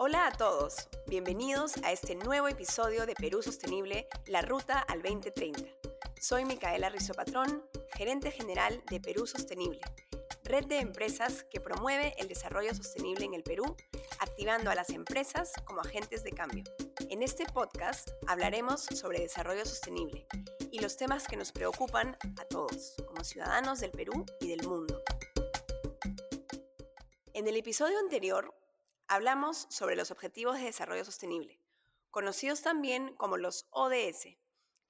Hola a todos, bienvenidos a este nuevo episodio de Perú Sostenible, la Ruta al 2030. Soy Micaela Rizopatrón, gerente general de Perú Sostenible, red de empresas que promueve el desarrollo sostenible en el Perú, activando a las empresas como agentes de cambio. En este podcast hablaremos sobre desarrollo sostenible y los temas que nos preocupan a todos, como ciudadanos del Perú y del mundo. En el episodio anterior hablamos sobre los Objetivos de Desarrollo Sostenible, conocidos también como los ODS,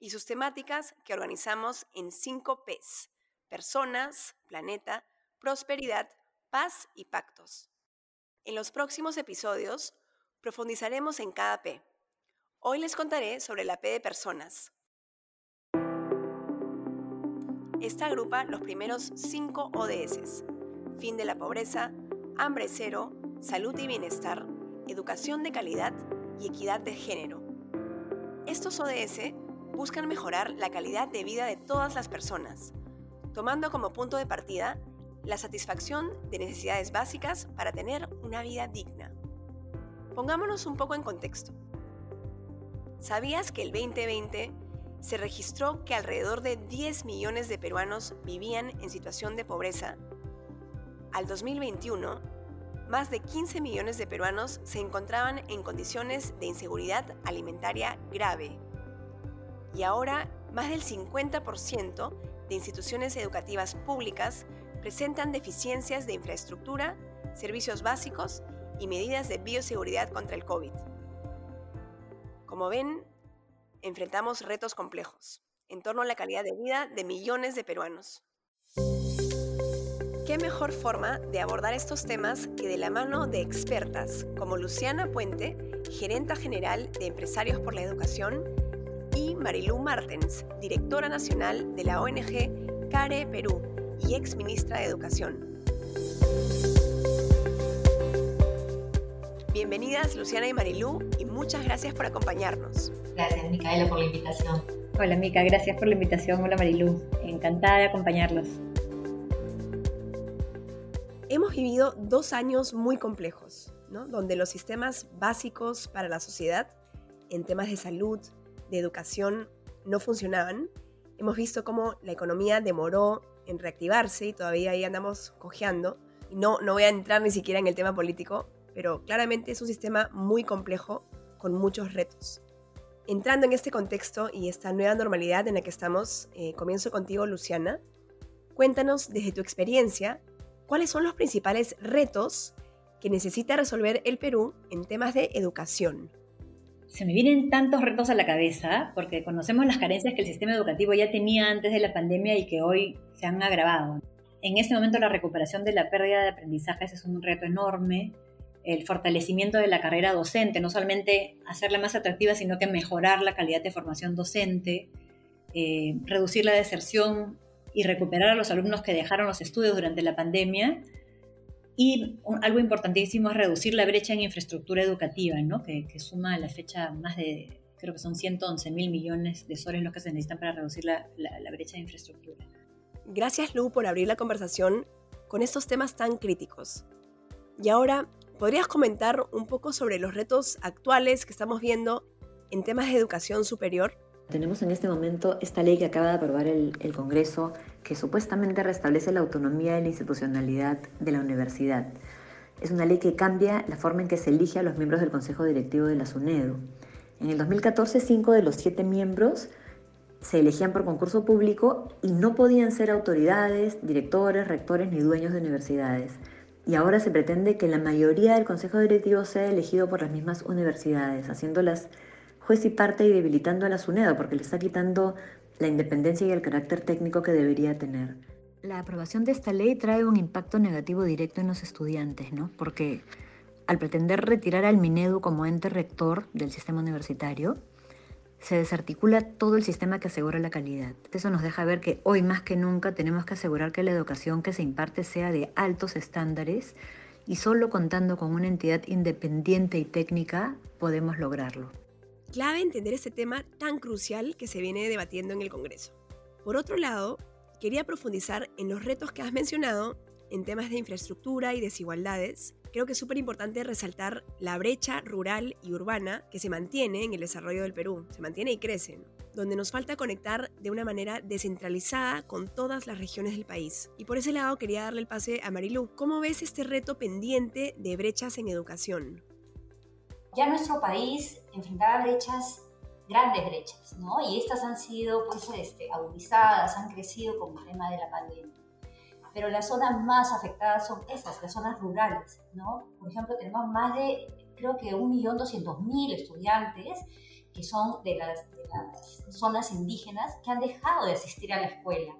y sus temáticas que organizamos en 5 Ps, personas, planeta, prosperidad, paz y pactos. En los próximos episodios profundizaremos en cada P. Hoy les contaré sobre la P de personas. Esta agrupa los primeros 5 ODS. Fin de la pobreza, hambre cero, salud y bienestar, educación de calidad y equidad de género. Estos ODS buscan mejorar la calidad de vida de todas las personas, tomando como punto de partida la satisfacción de necesidades básicas para tener una vida digna. Pongámonos un poco en contexto. ¿Sabías que el 2020 se registró que alrededor de 10 millones de peruanos vivían en situación de pobreza? Al 2021, más de 15 millones de peruanos se encontraban en condiciones de inseguridad alimentaria grave. Y ahora, más del 50% de instituciones educativas públicas presentan deficiencias de infraestructura, servicios básicos y medidas de bioseguridad contra el COVID. Como ven, enfrentamos retos complejos en torno a la calidad de vida de millones de peruanos. ¿Qué mejor forma de abordar estos temas que de la mano de expertas como Luciana Puente, gerenta general de Empresarios por la Educación, y Marilú Martens, directora nacional de la ONG CARE Perú, y ex ministra de Educación. Bienvenidas Luciana y Marilú y muchas gracias por acompañarnos. Gracias Micaela por la invitación. Hola Mica, gracias por la invitación. Hola Marilú, encantada de acompañarlos. Hemos vivido dos años muy complejos, ¿no? donde los sistemas básicos para la sociedad en temas de salud, de educación, no funcionaban. Hemos visto cómo la economía demoró en reactivarse y todavía ahí andamos cojeando. No, no voy a entrar ni siquiera en el tema político, pero claramente es un sistema muy complejo con muchos retos. Entrando en este contexto y esta nueva normalidad en la que estamos, eh, comienzo contigo, Luciana. Cuéntanos desde tu experiencia cuáles son los principales retos que necesita resolver el Perú en temas de educación. Se me vienen tantos retos a la cabeza porque conocemos las carencias que el sistema educativo ya tenía antes de la pandemia y que hoy se han agravado. En este momento la recuperación de la pérdida de aprendizajes es un reto enorme. El fortalecimiento de la carrera docente, no solamente hacerla más atractiva, sino que mejorar la calidad de formación docente, eh, reducir la deserción y recuperar a los alumnos que dejaron los estudios durante la pandemia y algo importantísimo es reducir la brecha en infraestructura educativa, ¿no? que, suma a la fecha más de, creo que son 111 mil millones de soles los que se necesitan para reducir la, la brecha de infraestructura. Gracias Lu por abrir la conversación con estos temas tan críticos. Y ahora, ¿podrías comentar un poco sobre los retos actuales que estamos viendo en temas de educación superior? Tenemos en este momento esta ley que acaba de aprobar el, Congreso que supuestamente restablece la autonomía de la institucionalidad de la universidad. Es una ley que cambia la forma en que se elige a los miembros del Consejo Directivo de la SUNEDU. En el 2014, cinco de los siete miembros se elegían por concurso público y no podían ser autoridades, directores, rectores ni dueños de universidades. Y ahora se pretende que la mayoría del Consejo Directivo sea elegido por las mismas universidades, haciéndolas juez y parte y debilitando a la SUNEDO porque le está quitando la independencia y el carácter técnico que debería tener. La aprobación de esta ley trae un impacto negativo directo en los estudiantes, ¿no? Porque al pretender retirar al Minedu como ente rector del sistema universitario, se desarticula todo el sistema que asegura la calidad. Eso nos deja ver que hoy más que nunca tenemos que asegurar que la educación que se imparte sea de altos estándares y solo contando con una entidad independiente y técnica podemos lograrlo. Clave entender este tema tan crucial que se viene debatiendo en el Congreso. Por otro lado, quería profundizar en los retos que has mencionado en temas de infraestructura y desigualdades creo que es súper importante resaltar la brecha rural y urbana que se mantiene en el desarrollo del Perú, se mantiene y crece, donde nos falta conectar de una manera descentralizada con todas las regiones del país. Y por ese lado quería darle el pase a Marilu. ¿Cómo ves este reto pendiente de brechas en educación? Ya nuestro país enfrentaba brechas grandes brechas, ¿no? Y estas han sido pues este, agudizadas, han crecido con el tema de la pandemia pero las zonas más afectadas son esas, las zonas rurales, ¿no? Por ejemplo, tenemos más de, creo que 1.200.000 estudiantes que son de las, zonas indígenas que han dejado de asistir a la escuela.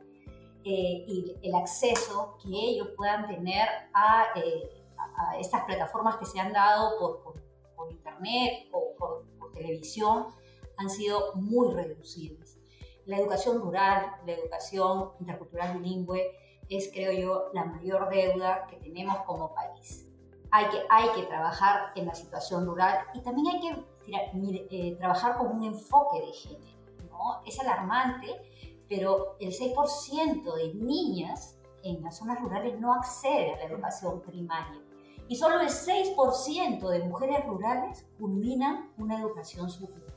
Eh, y el acceso que ellos puedan tener a, eh, estas plataformas que se han dado por, por, internet o por, por televisión han sido muy reducidos. La educación rural, la educación intercultural bilingüe, es, creo yo, la mayor deuda que tenemos como país. Hay que, hay que trabajar en la situación rural y también hay que eh, trabajar con un enfoque de género. ¿no? Es alarmante, pero el 6% de niñas en las zonas rurales no accede a la educación primaria. Y solo el 6% de mujeres rurales culminan una educación superior.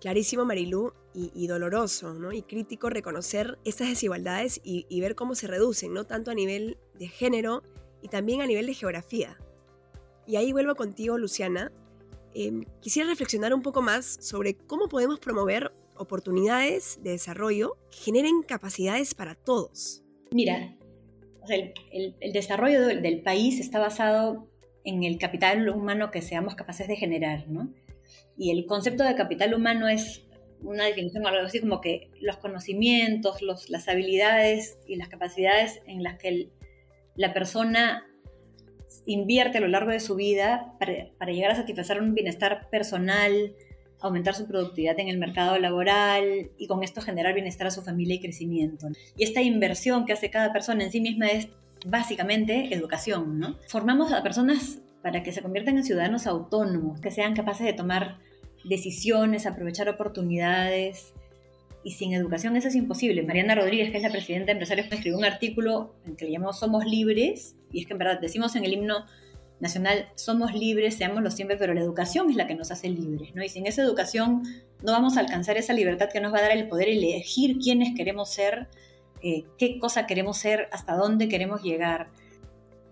Clarísimo, Marilú, y, doloroso, ¿no? Y crítico reconocer estas desigualdades y, ver cómo se reducen, ¿no? Tanto a nivel de género y también a nivel de geografía. Y ahí vuelvo contigo, Luciana. Em, quisiera reflexionar un poco más sobre cómo podemos promover oportunidades de desarrollo que generen capacidades para todos. Mira, el, desarrollo del, país está basado en el capital humano que seamos capaces de generar, ¿no? Y el concepto de capital humano es una definición algo así como que los conocimientos, los, las habilidades y las capacidades en las que la persona invierte a lo largo de su vida para, para, llegar a satisfacer un bienestar personal, aumentar su productividad en el mercado laboral y con esto generar bienestar a su familia y crecimiento. Y esta inversión que hace cada persona en sí misma es básicamente educación, ¿no? Formamos a personas para que se conviertan en ciudadanos autónomos, que sean capaces de tomar decisiones, aprovechar oportunidades. Y sin educación eso es imposible. Mariana Rodríguez, que es la presidenta de Empresarios, escribió un artículo en que le llamamos Somos Libres, y es que en verdad decimos en el himno nacional, somos libres, seámoslo siempre, pero la educación es la que nos hace libres, ¿no? Y sin esa educación no vamos a alcanzar esa libertad que nos va a dar el poder elegir quiénes queremos ser, eh, qué cosa queremos ser, hasta dónde queremos llegar.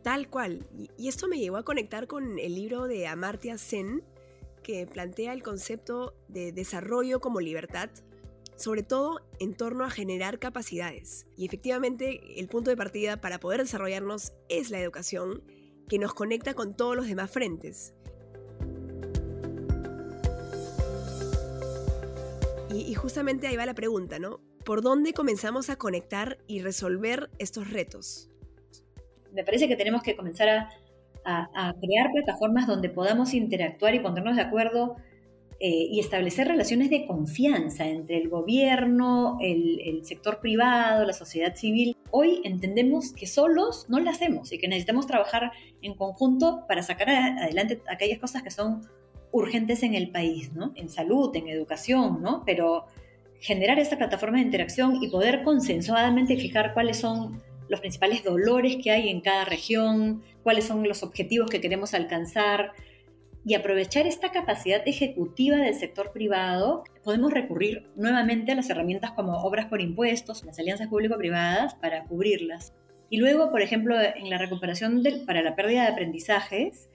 Tal cual. Y esto me llevó a conectar con el libro de Amartya Sen, que plantea el concepto de desarrollo como libertad, sobre todo en torno a generar capacidades. Y efectivamente, el punto de partida para poder desarrollarnos es la educación, que nos conecta con todos los demás frentes. Y, justamente ahí va la pregunta, ¿no? ¿Por dónde comenzamos a conectar y resolver estos retos? me parece que tenemos que comenzar a, crear plataformas donde podamos interactuar y ponernos de acuerdo eh, y establecer relaciones de confianza entre el gobierno, el, sector privado, la sociedad civil. Hoy entendemos que solos no lo hacemos y que necesitamos trabajar en conjunto para sacar adelante aquellas cosas que son urgentes en el país, ¿no? En salud, en educación, ¿no? Pero generar esta plataforma de interacción y poder consensuadamente fijar cuáles son los principales dolores que hay en cada región, cuáles son los objetivos que queremos alcanzar y aprovechar esta capacidad ejecutiva del sector privado, podemos recurrir nuevamente a las herramientas como obras por impuestos, las alianzas público-privadas, para cubrirlas. Y luego, por ejemplo, en la recuperación para la pérdida de aprendizajes,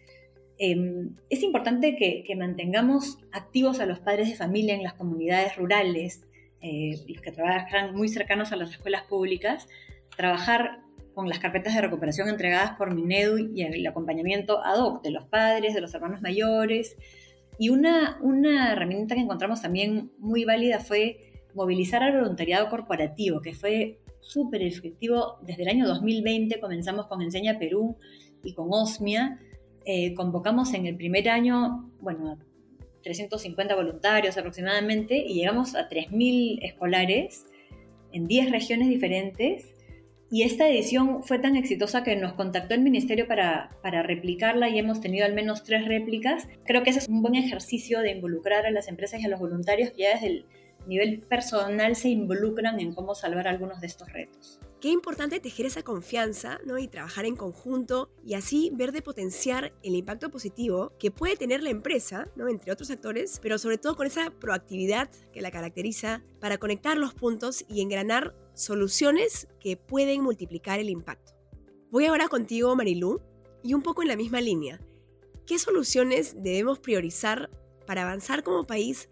em, es importante que, mantengamos activos a los padres de familia en las comunidades rurales, eh, que trabajan muy cercanos a las escuelas públicas, trabajar con las carpetas de recuperación entregadas por Minedu y el acompañamiento ad hoc de los padres, de los hermanos mayores. Y una, una herramienta que encontramos también muy válida fue movilizar al voluntariado corporativo, que fue súper efectivo. Desde el año 2020 comenzamos con Enseña Perú y con OSMIA. Eh, convocamos en el primer año, bueno, 350 voluntarios aproximadamente y llegamos a 3.000 escolares en 10 regiones diferentes y esta edición fue tan exitosa que nos contactó el ministerio para, para, replicarla y hemos tenido al menos tres réplicas. Creo que ese es un buen ejercicio de involucrar a las empresas y a los voluntarios que ya desde el nivel personal se involucran en cómo salvar algunos de estos retos. Qué importante tejer esa confianza ¿no? y trabajar en conjunto y así ver de potenciar el impacto positivo que puede tener la empresa, ¿no? entre otros actores, pero sobre todo con esa proactividad que la caracteriza para conectar los puntos y engranar soluciones que pueden multiplicar el impacto. Voy ahora contigo, Marilú, y un poco en la misma línea. ¿Qué soluciones debemos priorizar para avanzar como país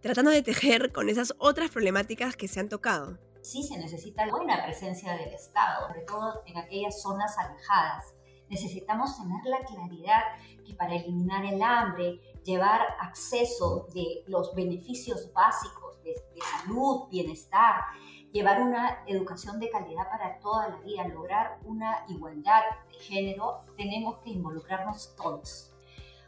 tratando de tejer con esas otras problemáticas que se han tocado? Sí se necesita buena presencia del Estado, sobre todo en aquellas zonas alejadas. Necesitamos tener la claridad que para eliminar el hambre, llevar acceso de los beneficios básicos de, de salud, bienestar, llevar una educación de calidad para toda la vida, lograr una igualdad de género, tenemos que involucrarnos todos.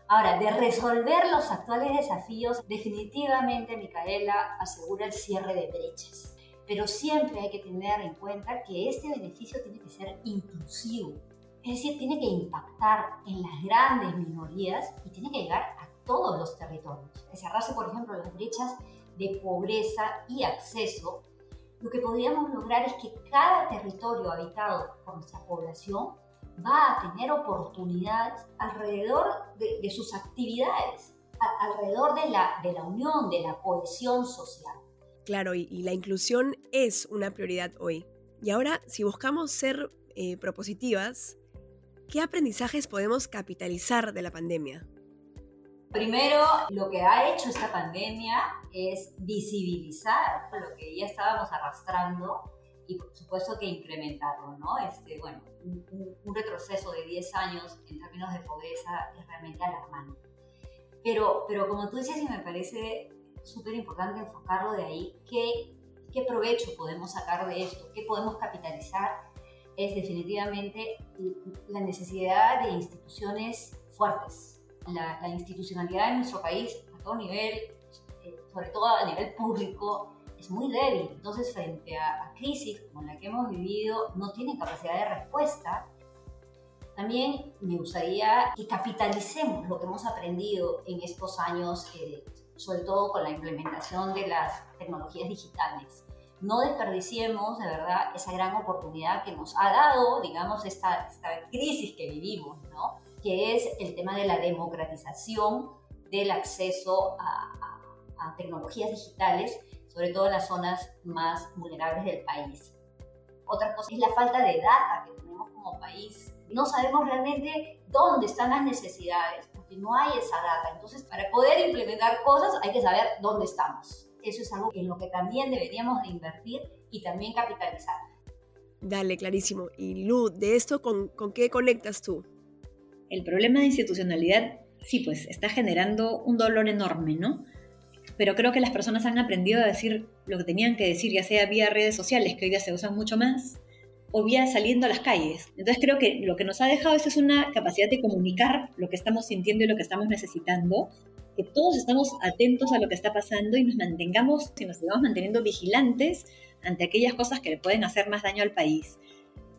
Ahora, de resolver los actuales desafíos, definitivamente Micaela asegura el cierre de brechas pero siempre hay que tener en cuenta que este beneficio tiene que ser inclusivo, es decir, tiene que impactar en las grandes minorías y tiene que llegar a todos los territorios. Cerrarse, por ejemplo, las brechas de pobreza y acceso, lo que podríamos lograr es que cada territorio habitado por nuestra población va a tener oportunidades alrededor de, sus actividades, alrededor de la, de la unión, de la cohesión social. Claro, y, la inclusión es una prioridad hoy. Y ahora, si buscamos ser eh, propositivas, ¿qué aprendizajes podemos capitalizar de la pandemia? Primero, lo que ha hecho esta pandemia es visibilizar lo que ya estábamos arrastrando y por supuesto que incrementarlo, ¿no? Este, bueno, un, retroceso de 10 años en términos de pobreza es realmente alarmante. Pero, pero como tú dices, y me parece súper importante enfocarlo de ahí. ¿Qué, ¿Qué provecho podemos sacar de esto? ¿Qué podemos capitalizar? Es definitivamente la necesidad de instituciones fuertes. La, la institucionalidad en nuestro país, a todo nivel, eh, sobre todo a nivel público, es muy débil. Entonces, frente a, crisis como la que hemos vivido, no tiene capacidad de respuesta. También me gustaría que capitalicemos lo que hemos aprendido en estos años eh, sobre todo con la implementación de las tecnologías digitales. No desperdiciemos de verdad esa gran oportunidad que nos ha dado, digamos, esta, esta crisis que vivimos, ¿no? que es el tema de la democratización del acceso a, a, a tecnologías digitales, sobre todo en las zonas más vulnerables del país. Otra cosa es la falta de data que tenemos como país. No sabemos realmente dónde están las necesidades, no hay esa data. Entonces, para poder implementar cosas hay que saber dónde estamos. Eso es algo en lo que también deberíamos de invertir y también capitalizar. Dale, clarísimo. Y Lu, ¿de esto con, con qué conectas tú? El problema de institucionalidad, sí, pues está generando un dolor enorme, ¿no? Pero creo que las personas han aprendido a decir lo que tenían que decir, ya sea vía redes sociales, que hoy día se usan mucho más, o vía saliendo a las calles. Entonces creo que lo que nos ha dejado es una capacidad de comunicar lo que estamos sintiendo y lo que estamos necesitando, que todos estamos atentos a lo que está pasando y nos mantengamos, si nos sigamos manteniendo vigilantes ante aquellas cosas que le pueden hacer más daño al país,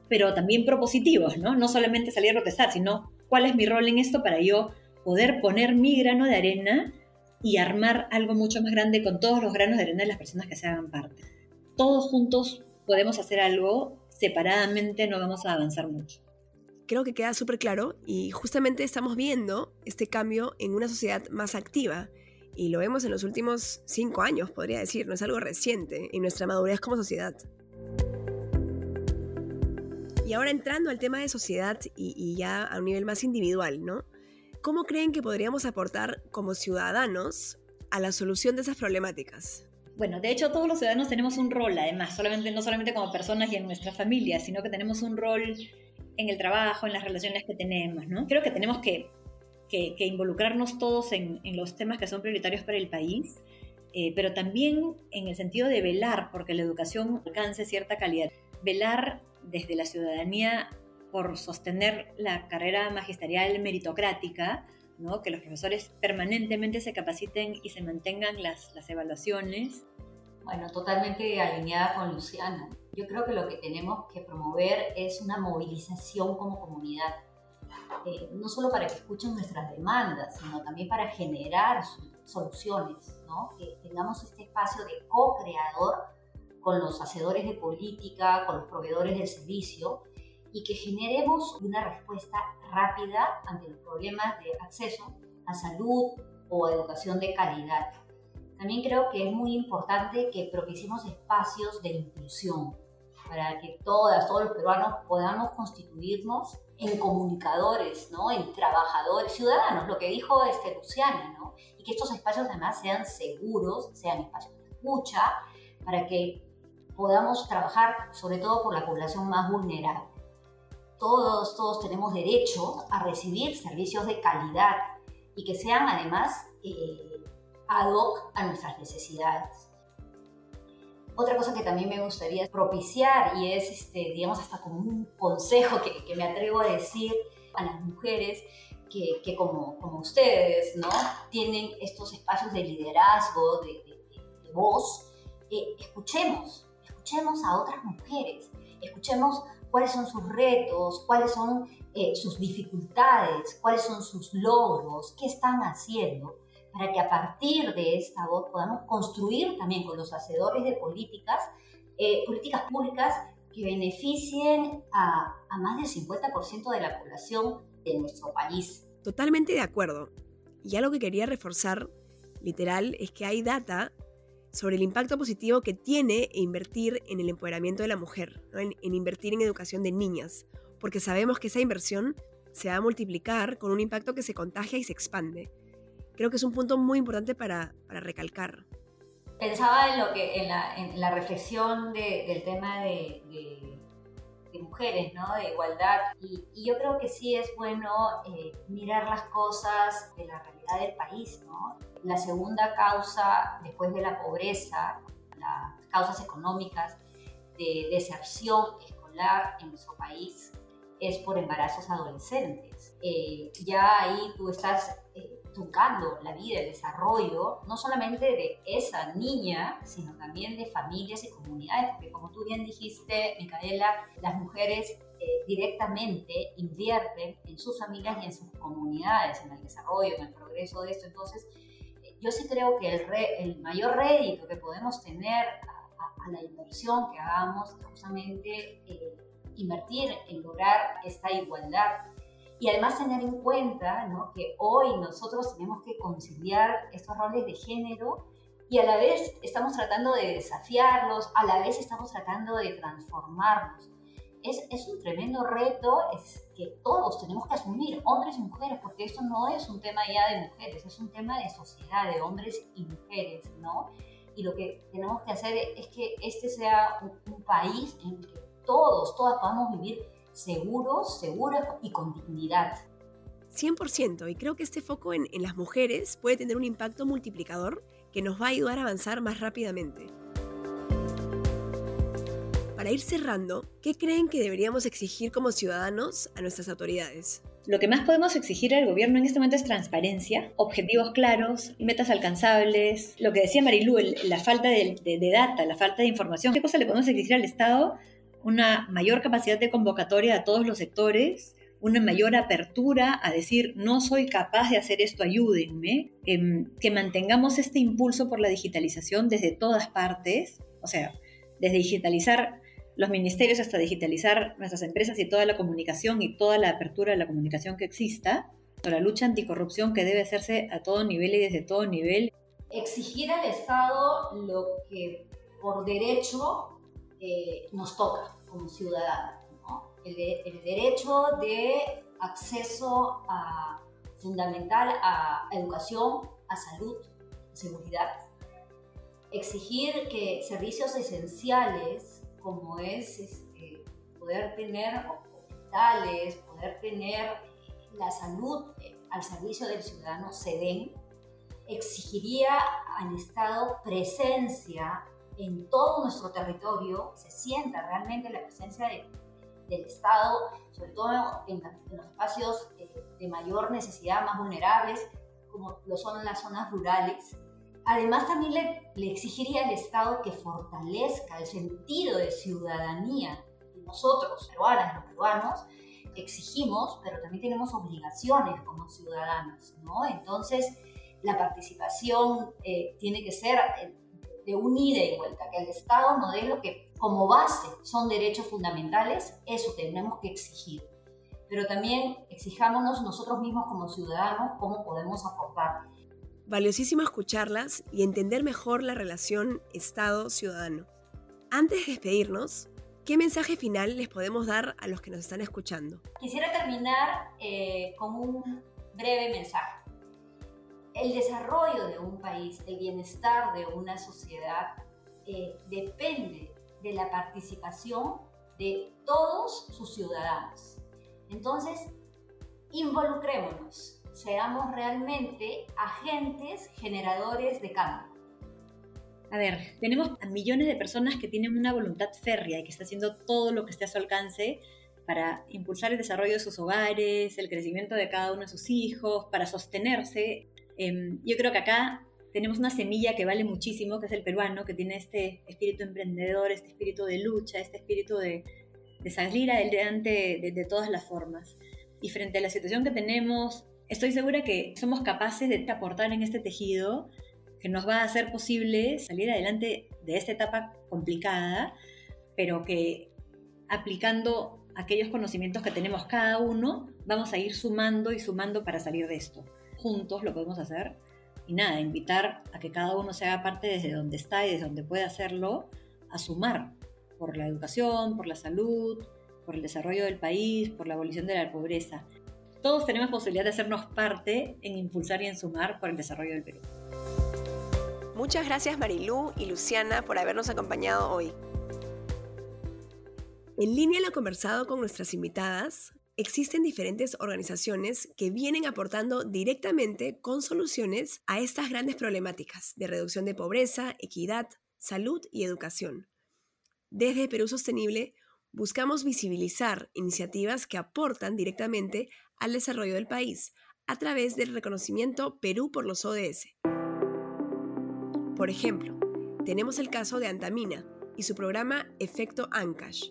pero también propositivos, ¿no? No solamente salir a protestar, sino cuál es mi rol en esto para yo poder poner mi grano de arena y armar algo mucho más grande con todos los granos de arena de las personas que se hagan parte. Todos juntos podemos hacer algo separadamente no vamos a avanzar mucho. Creo que queda súper claro y justamente estamos viendo este cambio en una sociedad más activa y lo vemos en los últimos cinco años, podría decir, no es algo reciente en nuestra madurez como sociedad. Y ahora entrando al tema de sociedad y, y ya a un nivel más individual, ¿no? ¿Cómo creen que podríamos aportar como ciudadanos a la solución de esas problemáticas? Bueno, de hecho todos los ciudadanos tenemos un rol, además, no solamente como personas y en nuestra familia, sino que tenemos un rol en el trabajo, en las relaciones que tenemos, ¿no? Creo que tenemos que, involucrarnos todos en, en, los temas que son prioritarios para el país, eh, pero también en el sentido de velar porque la educación alcance cierta calidad. Velar desde la ciudadanía por sostener la carrera magisterial meritocrática, que los profesores permanentemente se capaciten y se mantengan las, las evaluaciones. Bueno, totalmente alineada con Luciana. Yo creo que lo que tenemos que promover es una movilización como comunidad, eh, no solo para que escuchen nuestras demandas, sino también para generar soluciones, ¿no? que tengamos este espacio de co-creador con los hacedores de política, con los proveedores del servicio, y que generemos una respuesta rápida ante los problemas de acceso a salud o a educación de calidad. También creo que es muy importante que propiciemos espacios de inclusión para que todas, todos los peruanos podamos constituirnos en comunicadores, ¿no? en trabajadores, ciudadanos, lo que dijo este Luciana, ¿no? y que estos espacios además sean seguros, sean espacios de escucha, para que podamos trabajar sobre todo por la población más vulnerable. Todos, todos tenemos derecho a recibir servicios de calidad y que sean además eh, ad hoc a nuestras necesidades. Otra cosa que también me gustaría propiciar y es, este, digamos, hasta como un consejo que, que me atrevo a decir a las mujeres que, que como, como, ustedes, ¿no? Tienen estos espacios de liderazgo, de, voz, eh, escuchemos, escuchemos a otras mujeres, escuchemos cuáles son sus retos, cuáles son eh, sus dificultades, cuáles son sus logros, qué están haciendo para que a partir de esta voz podamos construir también con los hacedores de políticas, eh, políticas públicas que beneficien a, a más del 50% de la población de nuestro país. Totalmente de acuerdo. Y algo que quería reforzar, literal, es que hay data sobre el impacto positivo que tiene invertir en el empoderamiento de la mujer, en, en, invertir en educación de niñas, porque sabemos que esa inversión se va a multiplicar con un impacto que se contagia y se expande creo que es un punto muy importante para, para recalcar. Pensaba en, lo que, en, la, reflexión de, del tema de, de, mujeres, ¿no? de igualdad, y, y, yo creo que sí es bueno eh, mirar las cosas de la realidad del país. ¿no? La segunda causa, después de la pobreza, las causas económicas de deserción escolar en nuestro país, es por embarazos adolescentes. Eh, ya ahí tú estás eh, tocando la vida, el desarrollo, no solamente de esa niña, sino también de familias y comunidades, porque como tú bien dijiste, Micaela, las mujeres eh, directamente invierten en sus familias y en sus comunidades, en el desarrollo, en el progreso de esto. Entonces, eh, yo sí creo que el, re, el mayor rédito que podemos tener a, a, a, la inversión que hagamos es justamente eh, invertir en lograr esta igualdad y además tener en cuenta ¿no? que hoy nosotros tenemos que conciliar estos roles de género y a la vez estamos tratando de desafiarlos, a la vez estamos tratando de transformarlos. Es, es un tremendo reto es que todos tenemos que asumir, hombres y mujeres, porque esto no es un tema ya de mujeres, es un tema de sociedad, de hombres y mujeres, ¿no? Y lo que tenemos que hacer es que este sea un, un país en que todos, todas podamos vivir seguros, seguras y con dignidad. 100%, y creo que este foco en, en, las mujeres puede tener un impacto multiplicador que nos va a ayudar a avanzar más rápidamente. Para ir cerrando, ¿qué creen que deberíamos exigir como ciudadanos a nuestras autoridades? Lo que más podemos exigir al gobierno en este momento es transparencia, objetivos claros, metas alcanzables. Lo que decía Marilu, la falta de, de, de data, la falta de información. ¿Qué cosa le podemos exigir al Estado? Una mayor capacidad de convocatoria a todos los sectores, una mayor apertura a decir, no soy capaz de hacer esto, ayúdenme, eh, que mantengamos este impulso por la digitalización desde todas partes, o sea, desde digitalizar los ministerios hasta digitalizar nuestras empresas y toda la comunicación y toda la apertura de la comunicación que exista, la lucha anticorrupción que debe hacerse a todo nivel y desde todo nivel. Exigir al Estado lo que por derecho eh, nos toca como ciudadanos. ¿no? El, de, el, derecho de acceso a, fundamental a, a educación, a salud, a seguridad. Exigir que servicios esenciales como es este, poder tener hospitales, poder tener la salud eh, al servicio del ciudadano se den, exigiría al Estado presencia en todo nuestro territorio se sienta realmente la presencia de, del Estado, sobre todo en, en los espacios eh, de mayor necesidad, más vulnerables, como lo son las zonas rurales. Además, también le, le exigiría al Estado que fortalezca el sentido de ciudadanía de nosotros, peruanas, los peruanos, exigimos, pero también tenemos obligaciones como ciudadanos, ¿no? Entonces, la participación eh, tiene que ser de un ida y vuelta, que el Estado nos dé lo que como base son derechos fundamentales, eso tenemos que exigir. Pero también exijámonos nosotros mismos como ciudadanos cómo podemos aportar. Valiosísimo escucharlas y entender mejor la relación Estado-ciudadano. Antes de despedirnos, ¿qué mensaje final les podemos dar a los que nos están escuchando? Quisiera terminar eh, con un breve mensaje. El desarrollo de un país, el bienestar de una sociedad, eh, depende de la participación de todos sus ciudadanos. Entonces, involucrémonos, seamos realmente agentes generadores de cambio. A ver, tenemos a millones de personas que tienen una voluntad férrea y que está haciendo todo lo que esté a su alcance para impulsar el desarrollo de sus hogares, el crecimiento de cada uno de sus hijos, para sostenerse. Em, yo creo que acá tenemos una semilla que vale muchísimo, que es el peruano, que tiene este espíritu emprendedor, este espíritu de lucha, este espíritu de, salir adelante de, de todas las formas. Y frente a la situación que tenemos, estoy segura que somos capaces de aportar en este tejido que nos va a hacer posible salir adelante de esta etapa complicada, pero que aplicando aquellos conocimientos que tenemos cada uno, vamos a ir sumando y sumando para salir de esto. Juntos lo podemos hacer. Y nada, invitar a que cada uno se haga parte desde donde está y desde donde puede hacerlo, a sumar por la educación, por la salud, por el desarrollo del país, por la abolición de la pobreza. Todos tenemos posibilidad de hacernos parte en impulsar y en sumar por el desarrollo del Perú. Muchas gracias Marilú y Luciana por habernos acompañado hoy. En línea lo conversado con nuestras invitadas, existen diferentes organizaciones que vienen aportando directamente con soluciones a estas grandes problemáticas de reducción de pobreza, equidad, salud y educación. Desde Perú Sostenible buscamos visibilizar iniciativas que aportan directamente al desarrollo del país a través del reconocimiento Perú por los ODS. Por ejemplo, tenemos el caso de Antamina y su programa Efecto Ancash.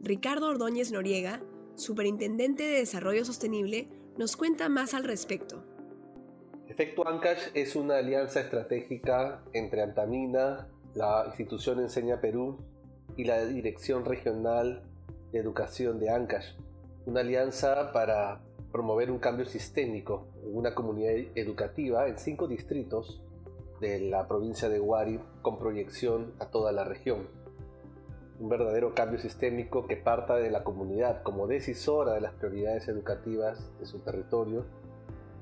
Ricardo Ordóñez Noriega, Superintendente de Desarrollo Sostenible, nos cuenta más al respecto. Efecto Ancash es una alianza estratégica entre Antamina, la institución Enseña Perú y la Dirección Regional de Educación de Ancash. Una alianza para promover un cambio sistémico en una comunidad educativa en cinco distritos de la provincia de Huari con proyección a toda la región. Un verdadero cambio sistémico que parta de la comunidad como decisora de las prioridades educativas de su territorio,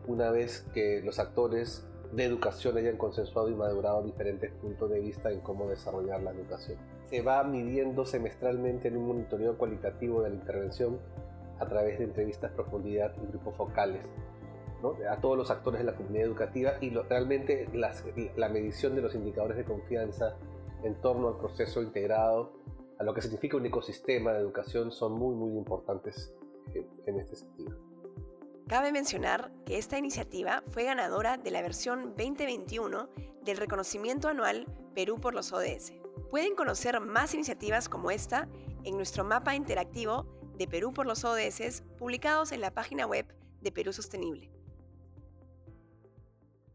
una vez que los actores de educación hayan consensuado y madurado diferentes puntos de vista en cómo desarrollar la educación. Se va midiendo semestralmente en un monitoreo cualitativo de la intervención a través de entrevistas profundidad y grupos focales a todos los actores de la comunidad educativa y realmente la medición de los indicadores de confianza en torno al proceso integrado, a lo que significa un ecosistema de educación, son muy, muy importantes en este sentido. Cabe mencionar que esta iniciativa fue ganadora de la versión 2021 del reconocimiento anual Perú por los ODS. Pueden conocer más iniciativas como esta en nuestro mapa interactivo de Perú por los ODS publicados en la página web de Perú Sostenible.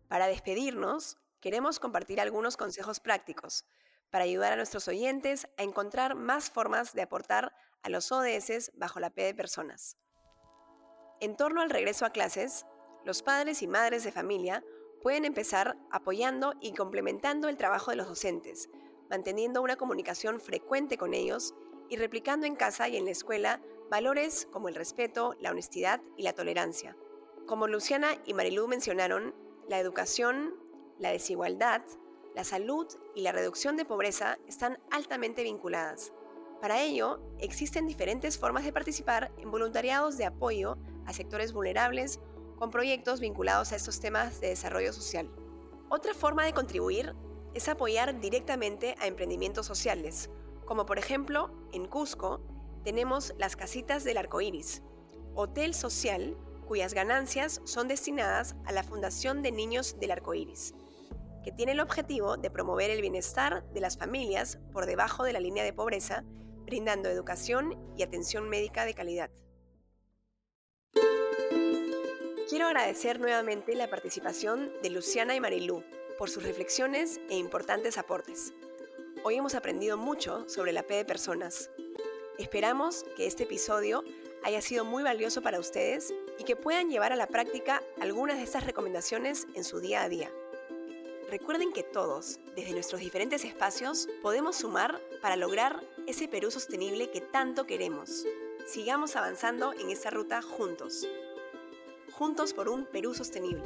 Para despedirnos, queremos compartir algunos consejos prácticos para ayudar a nuestros oyentes a encontrar más formas de aportar a los ODS bajo la P de personas. En torno al regreso a clases, los padres y madres de familia pueden empezar apoyando y complementando el trabajo de los docentes, manteniendo una comunicación frecuente con ellos y replicando en casa y en la escuela valores como el respeto, la honestidad y la tolerancia. Como Luciana y Marilú mencionaron, la educación, la desigualdad, la salud y la reducción de pobreza están altamente vinculadas. Para ello, existen diferentes formas de participar en voluntariados de apoyo a sectores vulnerables con proyectos vinculados a estos temas de desarrollo social. Otra forma de contribuir es apoyar directamente a emprendimientos sociales, como por ejemplo en Cusco tenemos las Casitas del Arco Iris, hotel social cuyas ganancias son destinadas a la Fundación de Niños del Arco Iris, que tiene el objetivo de promover el bienestar de las familias por debajo de la línea de pobreza, brindando educación y atención médica de calidad. Quiero agradecer nuevamente la participación de Luciana y Marilú por sus reflexiones e importantes aportes. Hoy hemos aprendido mucho sobre la P de personas. Esperamos que este episodio haya sido muy valioso para ustedes y que puedan llevar a la práctica algunas de estas recomendaciones en su día a día. Recuerden que todos, desde nuestros diferentes espacios, podemos sumar para lograr ese Perú sostenible que tanto queremos. Sigamos avanzando en esta ruta juntos. Juntos por un Perú sostenible.